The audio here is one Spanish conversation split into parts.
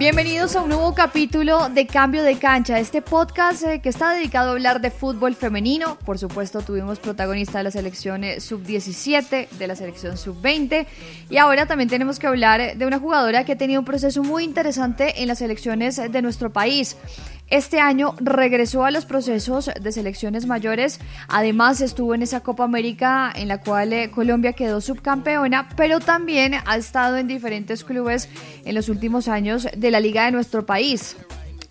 Bienvenidos a un nuevo capítulo de Cambio de Cancha, este podcast eh, que está dedicado a hablar de fútbol femenino. Por supuesto, tuvimos protagonista de la selección eh, sub-17, de la selección sub-20 y ahora también tenemos que hablar de una jugadora que ha tenido un proceso muy interesante en las selecciones de nuestro país. Este año regresó a los procesos de selecciones mayores, además estuvo en esa Copa América en la cual eh, Colombia quedó subcampeona, pero también ha estado en diferentes clubes en los últimos años de la liga de nuestro país.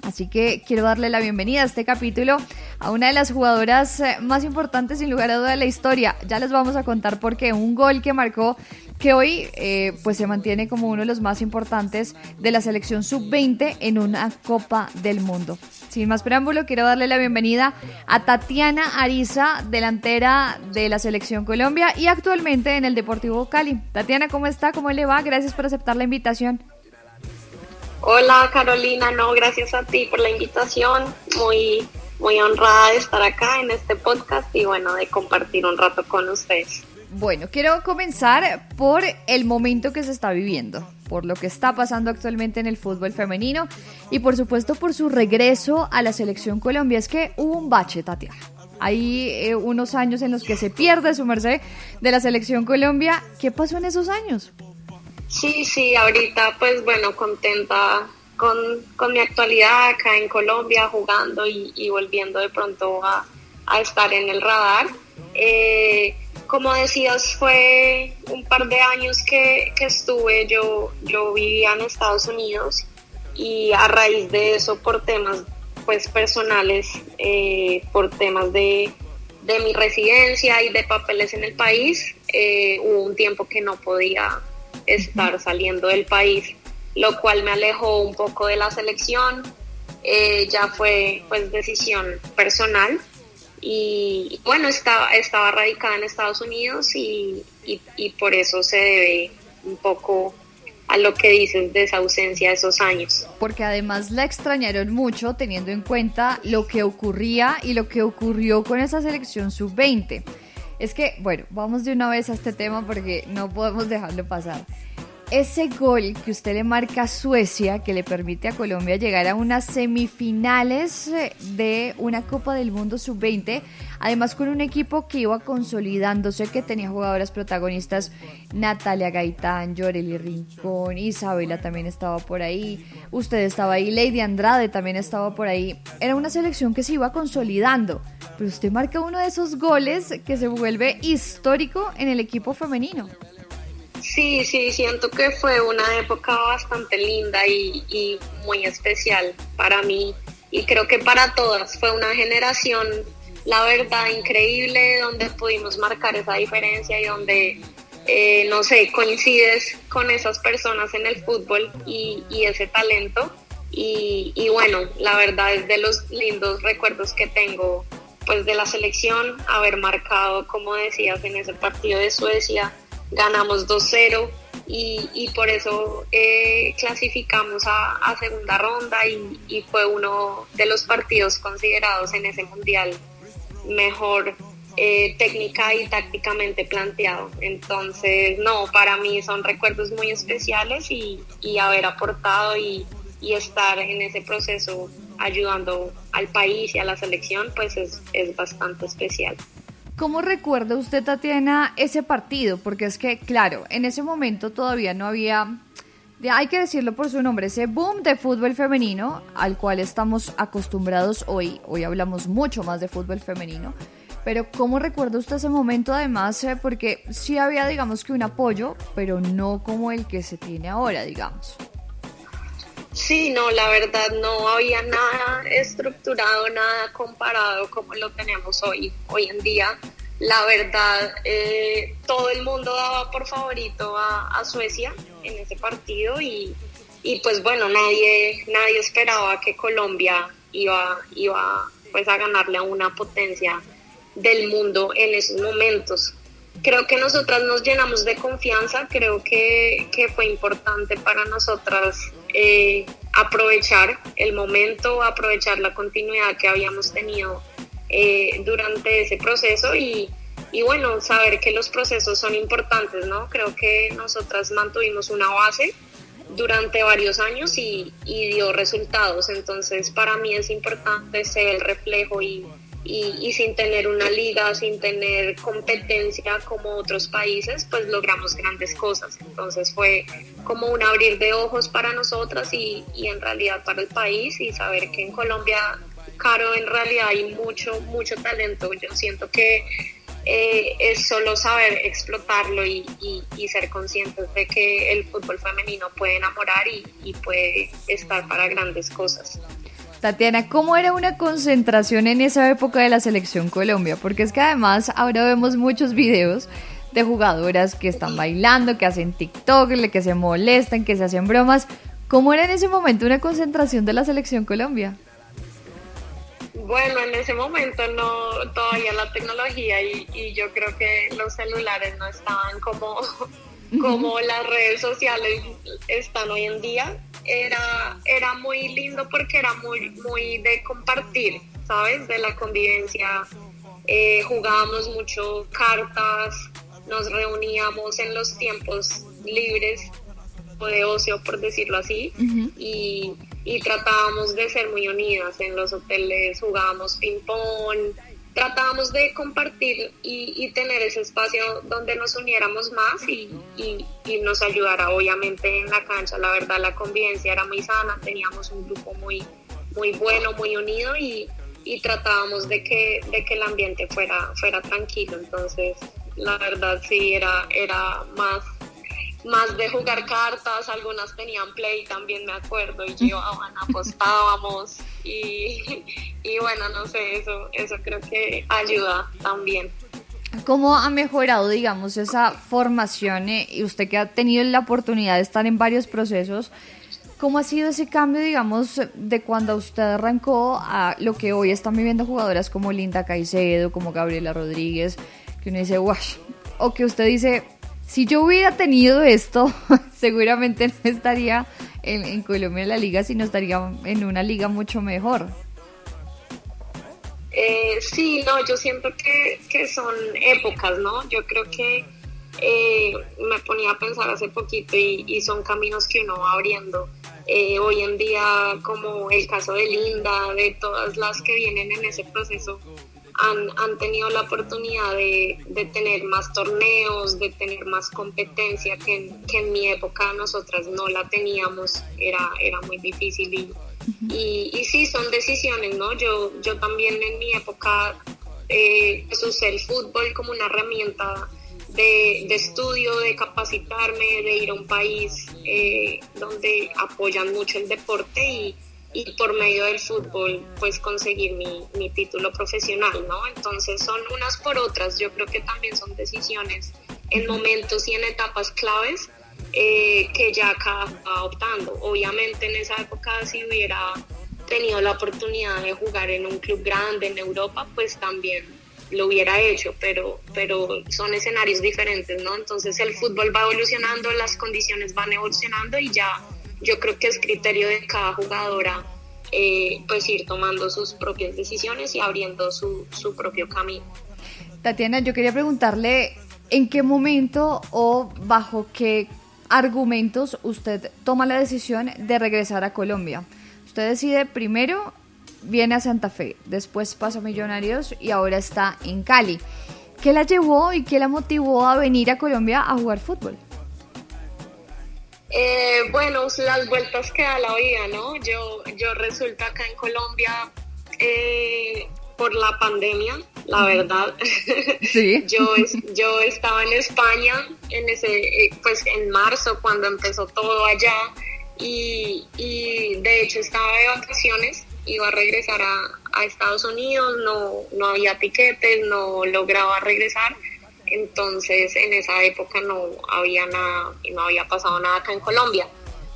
Así que quiero darle la bienvenida a este capítulo a una de las jugadoras eh, más importantes sin lugar a duda de la historia. Ya les vamos a contar por qué un gol que marcó que hoy eh, pues se mantiene como uno de los más importantes de la selección sub-20 en una Copa del Mundo. Sin más preámbulo, quiero darle la bienvenida a Tatiana Ariza, delantera de la selección Colombia y actualmente en el Deportivo Cali. Tatiana, ¿cómo está? ¿Cómo le va? Gracias por aceptar la invitación. Hola Carolina, no, gracias a ti por la invitación. Muy, muy honrada de estar acá en este podcast y bueno, de compartir un rato con ustedes. Bueno, quiero comenzar por el momento que se está viviendo, por lo que está pasando actualmente en el fútbol femenino y por supuesto por su regreso a la selección Colombia. Es que hubo un bache, Tatiana. Hay eh, unos años en los que se pierde su merced de la selección Colombia. ¿Qué pasó en esos años? Sí, sí, ahorita pues bueno, contenta con, con mi actualidad acá en Colombia, jugando y, volviendo de pronto a, a, estar en el radar. Eh, como decías, fue un par de años que, estuve, yo, yo vivía en Estados Unidos y a raíz de eso, por temas pues personales, eh, por temas de, mi residencia y de papeles en el país, eh, hubo un tiempo que no podía estar saliendo del país, lo cual me alejó un poco de la selección. Eh, ya fue pues decisión personal y bueno, estaba, estaba radicada en Estados Unidos y, y, por eso se debe un poco a lo que dices de esa ausencia de esos años. Porque además la extrañaron mucho teniendo en cuenta lo que ocurría y lo que ocurrió con esa selección sub-20. Es que, bueno, vamos de una vez a este tema porque no podemos dejarlo pasar ese gol que usted le marca a Suecia, que le permite a Colombia llegar a unas semifinales eh, de una Copa del Mundo sub-20, además con un equipo que iba consolidándose, que tenía jugadoras protagonistas, Natalia Gaitán, Yoreli Rincón, Isabela también estaba por ahí, usted estaba ahí, Lady Andrade también estaba por ahí. Era una selección que se iba consolidando, pero usted marca uno de esos goles que se vuelve histórico en el equipo femenino. Sí, sí, siento que fue una época bastante linda y, muy especial para mí y creo que para todas. Fue una generación, la verdad, increíble donde pudimos marcar esa diferencia y donde, eh, no sé, coincides con esas personas en el fútbol y, ese talento. Y, y, bueno, la verdad es de los lindos recuerdos que tengo pues de la selección, haber marcado, como decías, en ese partido de Suecia ganamos 2-0 y, por eso eh, clasificamos a, segunda ronda y, fue uno de los partidos considerados en ese mundial mejor eh, técnica y tácticamente planteado. Entonces, no, para mí son recuerdos muy especiales y, haber aportado y, y, estar en ese proceso ayudando al país y a la selección, pues es, es bastante especial. ¿Cómo recuerda usted, Tatiana, ese partido? Porque es que, claro, en ese momento todavía no había, hay que decirlo por su nombre, ese boom de fútbol femenino al cual estamos acostumbrados hoy. Hoy hablamos mucho más de fútbol femenino. Pero ¿cómo recuerda usted ese momento además? Eh, porque sí había, digamos que un apoyo, pero no como el que se tiene ahora, digamos. Sí, no, la verdad no había nada estructurado, nada comparado como lo tenemos hoy, hoy en día. La verdad, eh, todo el mundo daba por favorito a, Suecia en ese partido y, pues bueno, nadie, nadie esperaba que Colombia iba, iba pues a ganarle a una potencia del mundo en esos momentos. Creo que nosotras nos llenamos de confianza, creo que, que fue importante para nosotras eh, aprovechar el momento, aprovechar la continuidad que habíamos tenido eh, durante ese proceso y, y, bueno, saber que los procesos son importantes, ¿no? Creo que nosotras mantuvimos una base durante varios años y, y dio resultados, entonces para mí es importante ser el reflejo y y, sin tener una liga, sin tener competencia como otros países, pues logramos grandes cosas. Entonces fue como un abrir de ojos para nosotras y, y en realidad para el país y saber que en Colombia, Caro, en realidad hay mucho, mucho talento. Yo siento que eh, es solo saber explotarlo y, y, ser conscientes de que el fútbol femenino puede enamorar y puede estar para grandes cosas. Tatiana, ¿cómo era una concentración en esa época de la selección Colombia? Porque es que además ahora vemos muchos videos de jugadoras que están bailando, que hacen TikTok, que se molestan, que se hacen bromas. ¿Cómo era en ese momento una concentración de la selección Colombia? Bueno, en ese momento no todavía la tecnología y, y yo creo que los celulares no estaban como, como las redes sociales están hoy en día era, era muy lindo porque era muy, muy de compartir, ¿sabes? De la convivencia. Eh, jugábamos mucho cartas, nos reuníamos en los tiempos libres o de ocio, por decirlo así, y, y tratábamos de ser muy unidas. En los hoteles jugábamos ping-pong, tratábamos de compartir y, tener ese espacio donde nos uniéramos más y, nos ayudara obviamente en la cancha. La verdad la convivencia era muy sana, teníamos un grupo muy, muy bueno, muy unido y, tratábamos de que, de que el ambiente fuera, fuera tranquilo. Entonces la verdad sí era, era más más de jugar cartas, algunas tenían play también me acuerdo y llevaban, apostábamos y, y bueno, no sé, eso, eso creo que ayuda también. ¿Cómo ha mejorado, digamos, esa formación eh, y usted que ha tenido la oportunidad de estar en varios procesos? ¿Cómo ha sido ese cambio, digamos, de cuando usted arrancó a lo que hoy están viviendo jugadoras como Linda Caicedo, como Gabriela Rodríguez, que uno dice, wash, o que usted dice, si yo hubiera tenido esto, seguramente no estaría en, Colombia en la liga, sino estaría en una liga mucho mejor. Eh, sí, no, yo siento que, son épocas, ¿no? Yo creo que eh, me ponía a pensar hace poquito y, son caminos que uno va abriendo. Eh, hoy en día, como el caso de Linda, de todas las que vienen en ese proceso, han, tenido la oportunidad de, tener más torneos, de tener más competencia que en, mi época nosotras no la teníamos, era, era muy difícil y, y, sí, son decisiones, ¿no? Yo, yo también en mi época eh, pues usé el fútbol como una herramienta de, estudio, de capacitarme, de ir a un país eh, donde apoyan mucho el deporte y y por medio del fútbol pues conseguir mi, mi, título profesional, ¿no? Entonces son unas por otras, yo creo que también son decisiones en momentos y en etapas claves eh, que ya está optando. Obviamente en esa época si hubiera tenido la oportunidad de jugar en un club grande en Europa, pues también lo hubiera hecho, pero, pero son escenarios diferentes, ¿no? Entonces el fútbol va evolucionando, las condiciones van evolucionando y ya yo creo que es criterio de cada jugadora eh, pues ir tomando sus propias decisiones y abriendo su, su propio camino. Tatiana, yo quería preguntarle en qué momento o bajo qué argumentos usted toma la decisión de regresar a Colombia. Usted decide primero, viene a Santa Fe, después pasa a Millonarios y ahora está en Cali. ¿Qué la llevó y qué la motivó a venir a Colombia a jugar fútbol? Eh, bueno, las vueltas que da la vida, ¿no? Yo, yo resulta acá en Colombia eh, por la pandemia, la verdad. Sí. yo, yo estaba en España en ese, eh, pues en marzo cuando empezó todo allá y, y de hecho estaba de vacaciones, iba a regresar a, a Estados Unidos, no, no había tiquetes, no lograba regresar entonces en esa época no había nada y no había pasado nada acá en Colombia.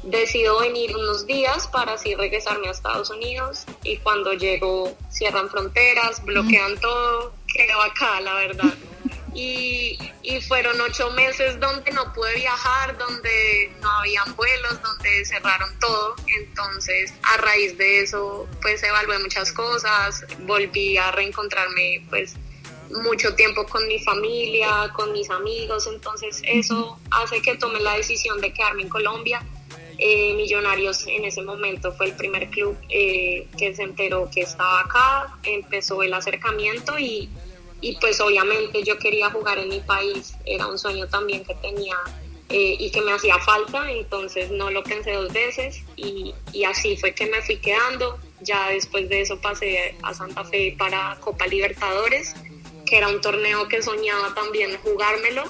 Decido venir unos días para así regresarme a Estados Unidos y cuando llego cierran fronteras, bloquean todo, quedo acá, la verdad. Y, y, fueron ocho meses donde no pude viajar, donde no habían vuelos, donde cerraron todo. Entonces, a raíz de eso, pues evalué muchas cosas, volví a reencontrarme, pues mucho tiempo con mi familia, con mis amigos, entonces eso hace que tome la decisión de quedarme en Colombia. Eh, Millonarios en ese momento fue el primer club eh, que se enteró que estaba acá, empezó el acercamiento y, y, pues obviamente yo quería jugar en mi país, era un sueño también que tenía eh, y que me hacía falta, entonces no lo pensé dos veces y, y así fue que me fui quedando. Ya después de eso pasé a Santa Fe para Copa Libertadores que era un torneo que soñaba también jugármelo.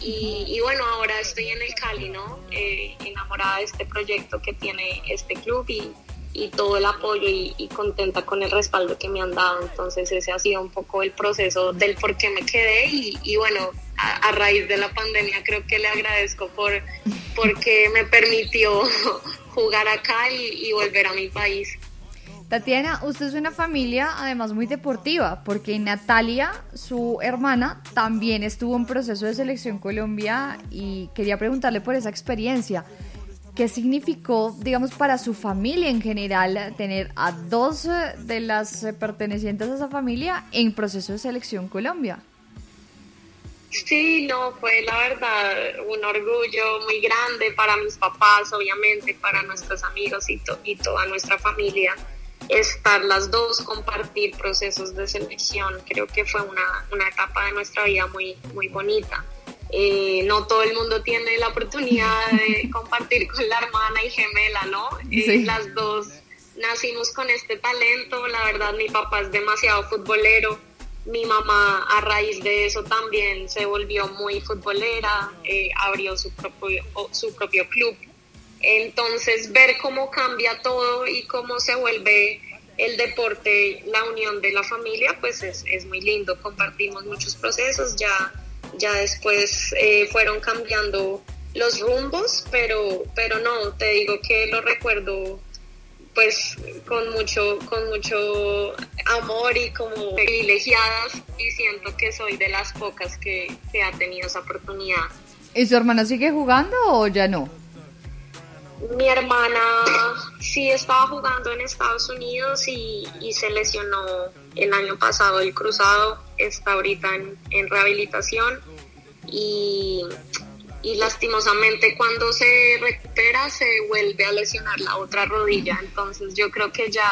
Y, bueno, ahora estoy en el Cali, ¿no? Eh, enamorada de este proyecto que tiene este club y, y todo el apoyo y, contenta con el respaldo que me han dado. Entonces ese ha sido un poco el proceso del por qué me quedé y, bueno, a, raíz de la pandemia creo que le agradezco por porque me permitió jugar acá y volver a mi país. Tatiana, usted es una familia además muy deportiva, porque Natalia, su hermana, también estuvo en proceso de selección Colombia y quería preguntarle por esa experiencia. ¿Qué significó, digamos, para su familia en general tener a dos de las pertenecientes a esa familia en proceso de selección Colombia? Sí, no, fue la verdad un orgullo muy grande para mis papás, obviamente, para nuestros amigos y, y toda nuestra familia estar las dos, compartir procesos de selección. Creo que fue una, una etapa de nuestra vida muy, muy bonita. Eh, no todo el mundo tiene la oportunidad de compartir con la hermana y gemela, ¿no? Eh, las dos nacimos con este talento, la verdad mi papá es demasiado futbolero, mi mamá a raíz de eso también se volvió muy futbolera, eh, abrió su propio, su propio club entonces, ver cómo cambia todo y cómo se vuelve el deporte, la unión de la familia, pues es, muy lindo. Compartimos muchos procesos, ya, ya después eh, fueron cambiando los rumbos, pero, pero no, te digo que lo recuerdo pues con mucho, con mucho amor y como privilegiadas y siento que soy de las pocas que, que ha tenido esa oportunidad. ¿Y su hermana sigue jugando o ya no? Mi hermana sí estaba jugando en Estados Unidos y, se lesionó el año pasado el cruzado, está ahorita en, rehabilitación y, lastimosamente cuando se recupera se vuelve a lesionar la otra rodilla, entonces yo creo que ya,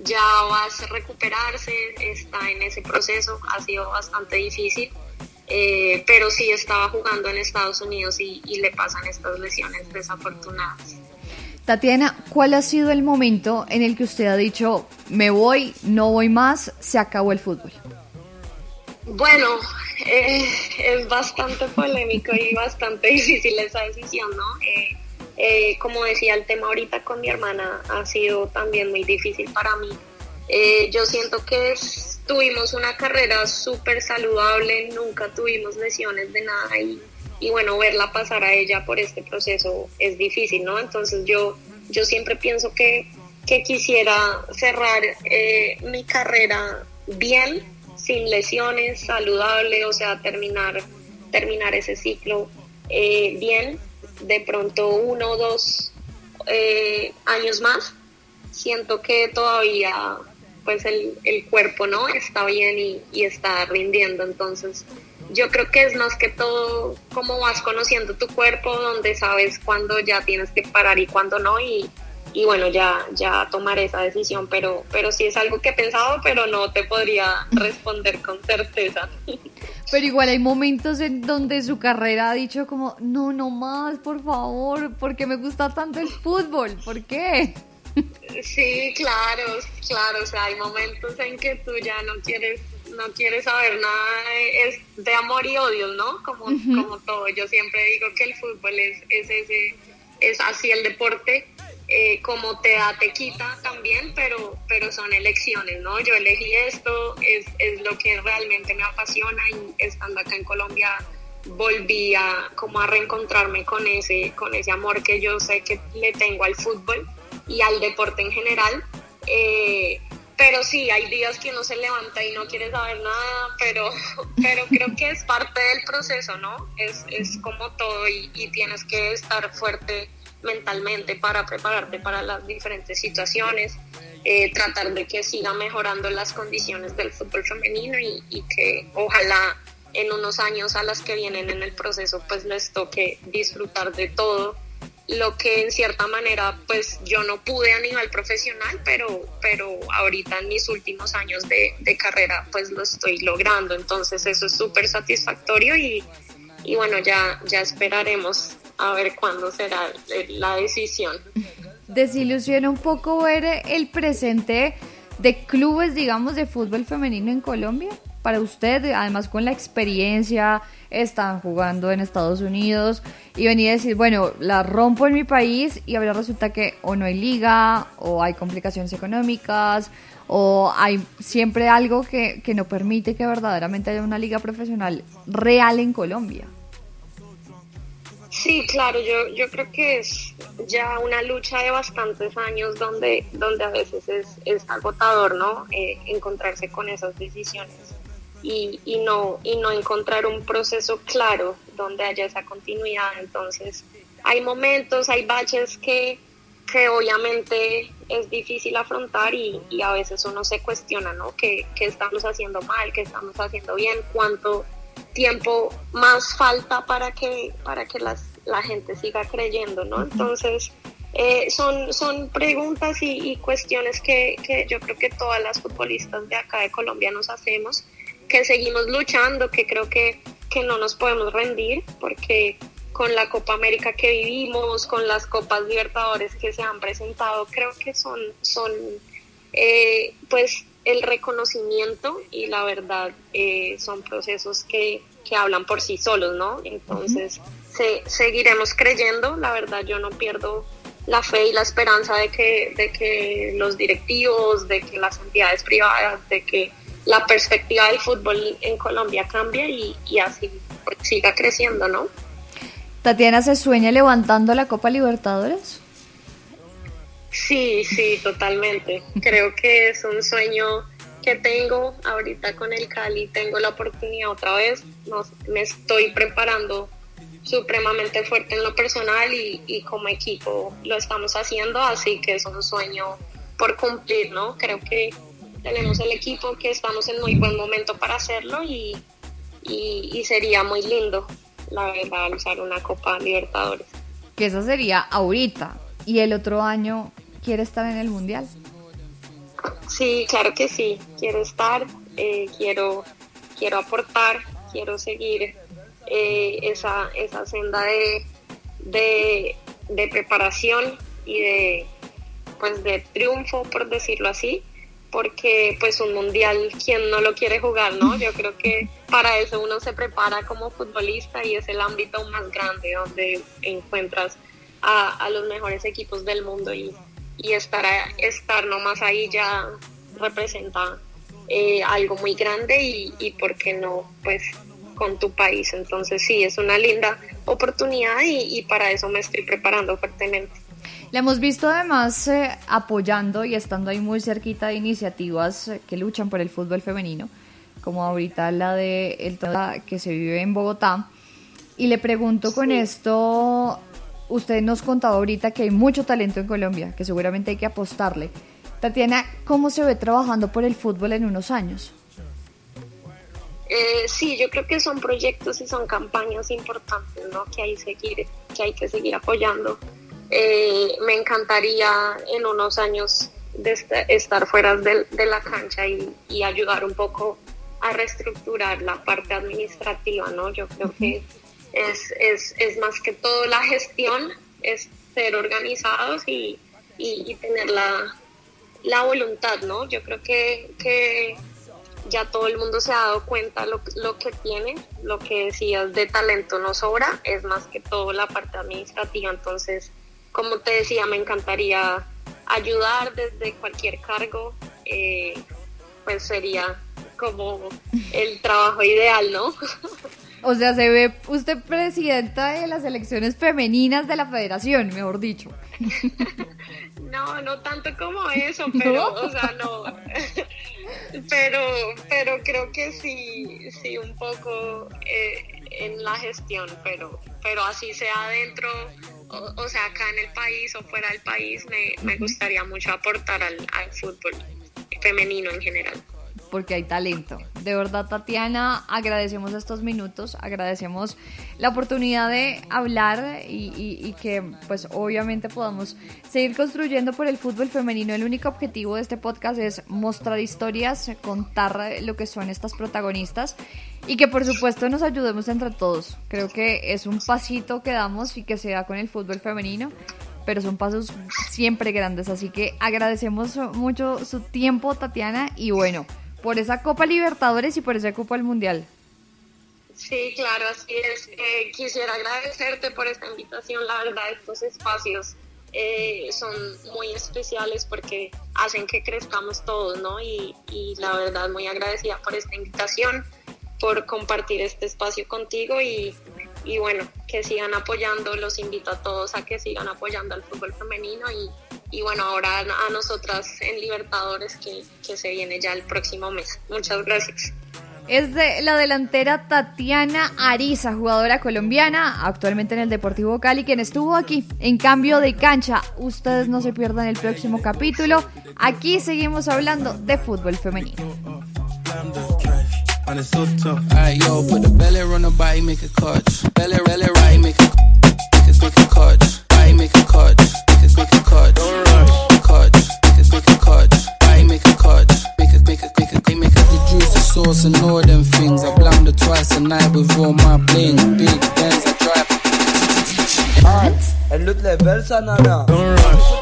ya va a recuperarse, está en ese proceso, ha sido bastante difícil eh, pero sí estaba jugando en Estados Unidos y, le pasan estas lesiones desafortunadas. Tatiana, ¿cuál ha sido el momento en el que usted ha dicho, me voy, no voy más, se acabó el fútbol? Bueno, eh, es bastante polémico y bastante difícil esa decisión, ¿no? Eh, como decía, el tema ahorita con mi hermana ha sido también muy difícil para mí. Yo siento que tuvimos una carrera súper saludable, nunca tuvimos lesiones de nada y, bueno, verla pasar a ella por este proceso es difícil, ¿no? Entonces yo, yo siempre pienso que, que quisiera cerrar eh, mi carrera bien, sin lesiones, saludable, o sea, terminar, terminar ese ciclo eh, bien, de pronto uno o dos eh, años más. Siento que todavía pues el, el cuerpo, ¿no? Está bien y, y está rindiendo. Entonces, yo creo que es más que todo cómo vas conociendo tu cuerpo, donde sabes cuándo ya tienes que parar y cuándo no, y, y bueno, ya, ya tomar esa decisión, pero, pero sí es algo que he pensado, pero no te podría responder con certeza. Pero igual hay momentos en donde su carrera ha dicho como, no, no más, por favor, porque me gusta tanto el fútbol, ¿por qué? Sí, claro, claro, o sea, hay momentos en que tú ya no quieres no quieres saber nada es de amor y odio, ¿no? Como, como todo. Yo siempre digo que el fútbol es, es ese, es así el deporte, eh, como te da, te quita también, pero, pero son elecciones, ¿no? Yo elegí esto, es, es lo que realmente me apasiona y estando acá en Colombia volví a como a reencontrarme con ese, con ese amor que yo sé que le tengo al fútbol y al deporte en general. Eh, pero sí, hay días que uno se levanta y no quiere saber nada, pero, pero creo que es parte del proceso, ¿no? Es, es como todo y, y tienes que estar fuerte mentalmente para prepararte para las diferentes situaciones, eh, tratar de que siga mejorando las condiciones del fútbol femenino y, y, que ojalá en unos años a las que vienen en el proceso pues les toque disfrutar de todo lo que en cierta manera pues yo no pude a nivel profesional, pero, pero ahorita en mis últimos años de, carrera pues lo estoy logrando, entonces eso es súper satisfactorio y, y, bueno, ya, ya esperaremos a ver cuándo será la decisión. Desilusiona un poco ver el presente de clubes, digamos, de fútbol femenino en Colombia para usted, además con la experiencia, están jugando en Estados Unidos y venir a decir, bueno, la rompo en mi país y ahora resulta que o no hay liga o hay complicaciones económicas o hay siempre algo que, que no permite que verdaderamente haya una liga profesional real en Colombia. Sí, claro, yo, yo creo que es ya una lucha de bastantes años donde, donde a veces es, es agotador, ¿no? Eh, encontrarse con esas decisiones y, y, no, y no encontrar un proceso claro donde haya esa continuidad. Entonces, hay momentos, hay baches que, que obviamente es difícil afrontar y, y, a veces uno se cuestiona, ¿no? ¿Qué, ¿Qué, estamos haciendo mal? ¿Qué estamos haciendo bien? ¿Cuánto tiempo más falta para que, para que las, la gente siga creyendo, ¿no? Entonces, eh, son, son preguntas y, y cuestiones que, que yo creo que todas las futbolistas de acá de Colombia nos hacemos que seguimos luchando, que creo que, que no nos podemos rendir, porque con la Copa América que vivimos, con las Copas Libertadores que se han presentado, creo que son, son eh, pues el reconocimiento y la verdad eh, son procesos que, que, hablan por sí solos, ¿no? Entonces, se, seguiremos creyendo, la verdad yo no pierdo la fe y la esperanza de que, de que los directivos, de que las entidades privadas, de que la perspectiva del fútbol en Colombia cambia y, y así pues, siga creciendo, ¿no? Tatiana, ¿se sueña levantando la Copa Libertadores? Sí, sí, totalmente. Creo que es un sueño que tengo ahorita con el Cali. Tengo la oportunidad otra vez. me estoy preparando supremamente fuerte en lo personal y, y como equipo lo estamos haciendo, así que es un sueño por cumplir, ¿no? Creo que tenemos el equipo que estamos en muy buen momento para hacerlo y, y, sería muy lindo, la verdad, usar una Copa Libertadores. Que eso sería ahorita y el otro año quiere estar en el Mundial. Sí, claro que sí, quiero estar, eh, quiero, quiero aportar, quiero seguir eh, esa, esa senda de, de, de preparación y de, pues, de triunfo, por decirlo así porque pues un mundial, ¿quién no lo quiere jugar, no? Yo creo que para eso uno se prepara como futbolista y es el ámbito más grande donde encuentras a, a los mejores equipos del mundo y, y estar, estar nomás ahí ya representa eh, algo muy grande y, y, ¿por qué no? Pues con tu país. Entonces sí, es una linda oportunidad y, y para eso me estoy preparando fuertemente. La hemos visto además eh, apoyando y estando ahí muy cerquita de iniciativas eh, que luchan por el fútbol femenino, como ahorita la de el que se vive en Bogotá. Y le pregunto con esto, usted nos contaba ahorita que hay mucho talento en Colombia, que seguramente hay que apostarle. Tatiana, ¿cómo se ve trabajando por el fútbol en unos años? Eh, sí, yo creo que son proyectos y son campañas importantes, ¿no? Que hay, seguir, que, hay que seguir apoyando. Eh, me encantaría en unos años de estar fuera de, la cancha y, ayudar un poco a reestructurar la parte administrativa, ¿no? Yo creo que es, es, es más que todo la gestión, es ser organizados y, y, tener la, la, voluntad, ¿no? Yo creo que, que, ya todo el mundo se ha dado cuenta lo, lo que tiene, lo que decías de talento no sobra, es más que todo la parte administrativa, entonces, como te decía, me encantaría ayudar desde cualquier cargo, eh, pues sería como el trabajo ideal, ¿no? O sea, se ve usted presidenta de las elecciones femeninas de la federación, mejor dicho. No, no tanto como eso, pero, o sea, no. Pero, pero creo que sí, sí, un poco eh, en la gestión, pero, pero así sea dentro, o, sea, acá en el país o fuera del país, me, me gustaría mucho aportar al, al fútbol femenino en general porque hay talento. De verdad, Tatiana, agradecemos estos minutos, agradecemos la oportunidad de hablar y, que pues obviamente podamos seguir construyendo por el fútbol femenino. El único objetivo de este podcast es mostrar historias, contar lo que son estas protagonistas y que por supuesto nos ayudemos entre todos. Creo que es un pasito que damos y que se da con el fútbol femenino pero son pasos siempre grandes. Así que agradecemos mucho su tiempo, Tatiana, y bueno, por esa Copa Libertadores y por esa Copa del Mundial. Sí, claro, así es. Eh, quisiera agradecerte por esta invitación. La verdad, estos espacios eh, son muy especiales porque hacen que crezcamos todos, ¿no? Y, y, la verdad, muy agradecida por esta invitación, por compartir este espacio contigo y, y bueno, que sigan apoyando. Los invito a todos a que sigan apoyando al fútbol femenino y y bueno, ahora a nosotras en Libertadores que, que se viene ya el próximo mes. Muchas gracias. Es de la delantera Tatiana Ariza, jugadora colombiana, actualmente en el Deportivo Cali, quien estuvo aquí en cambio de cancha. Ustedes no se pierdan el próximo capítulo. Aquí seguimos hablando de fútbol femenino. sauce with all my bling. Big bands, I drive. Alright. And look like Bell Sanana. Don't rush.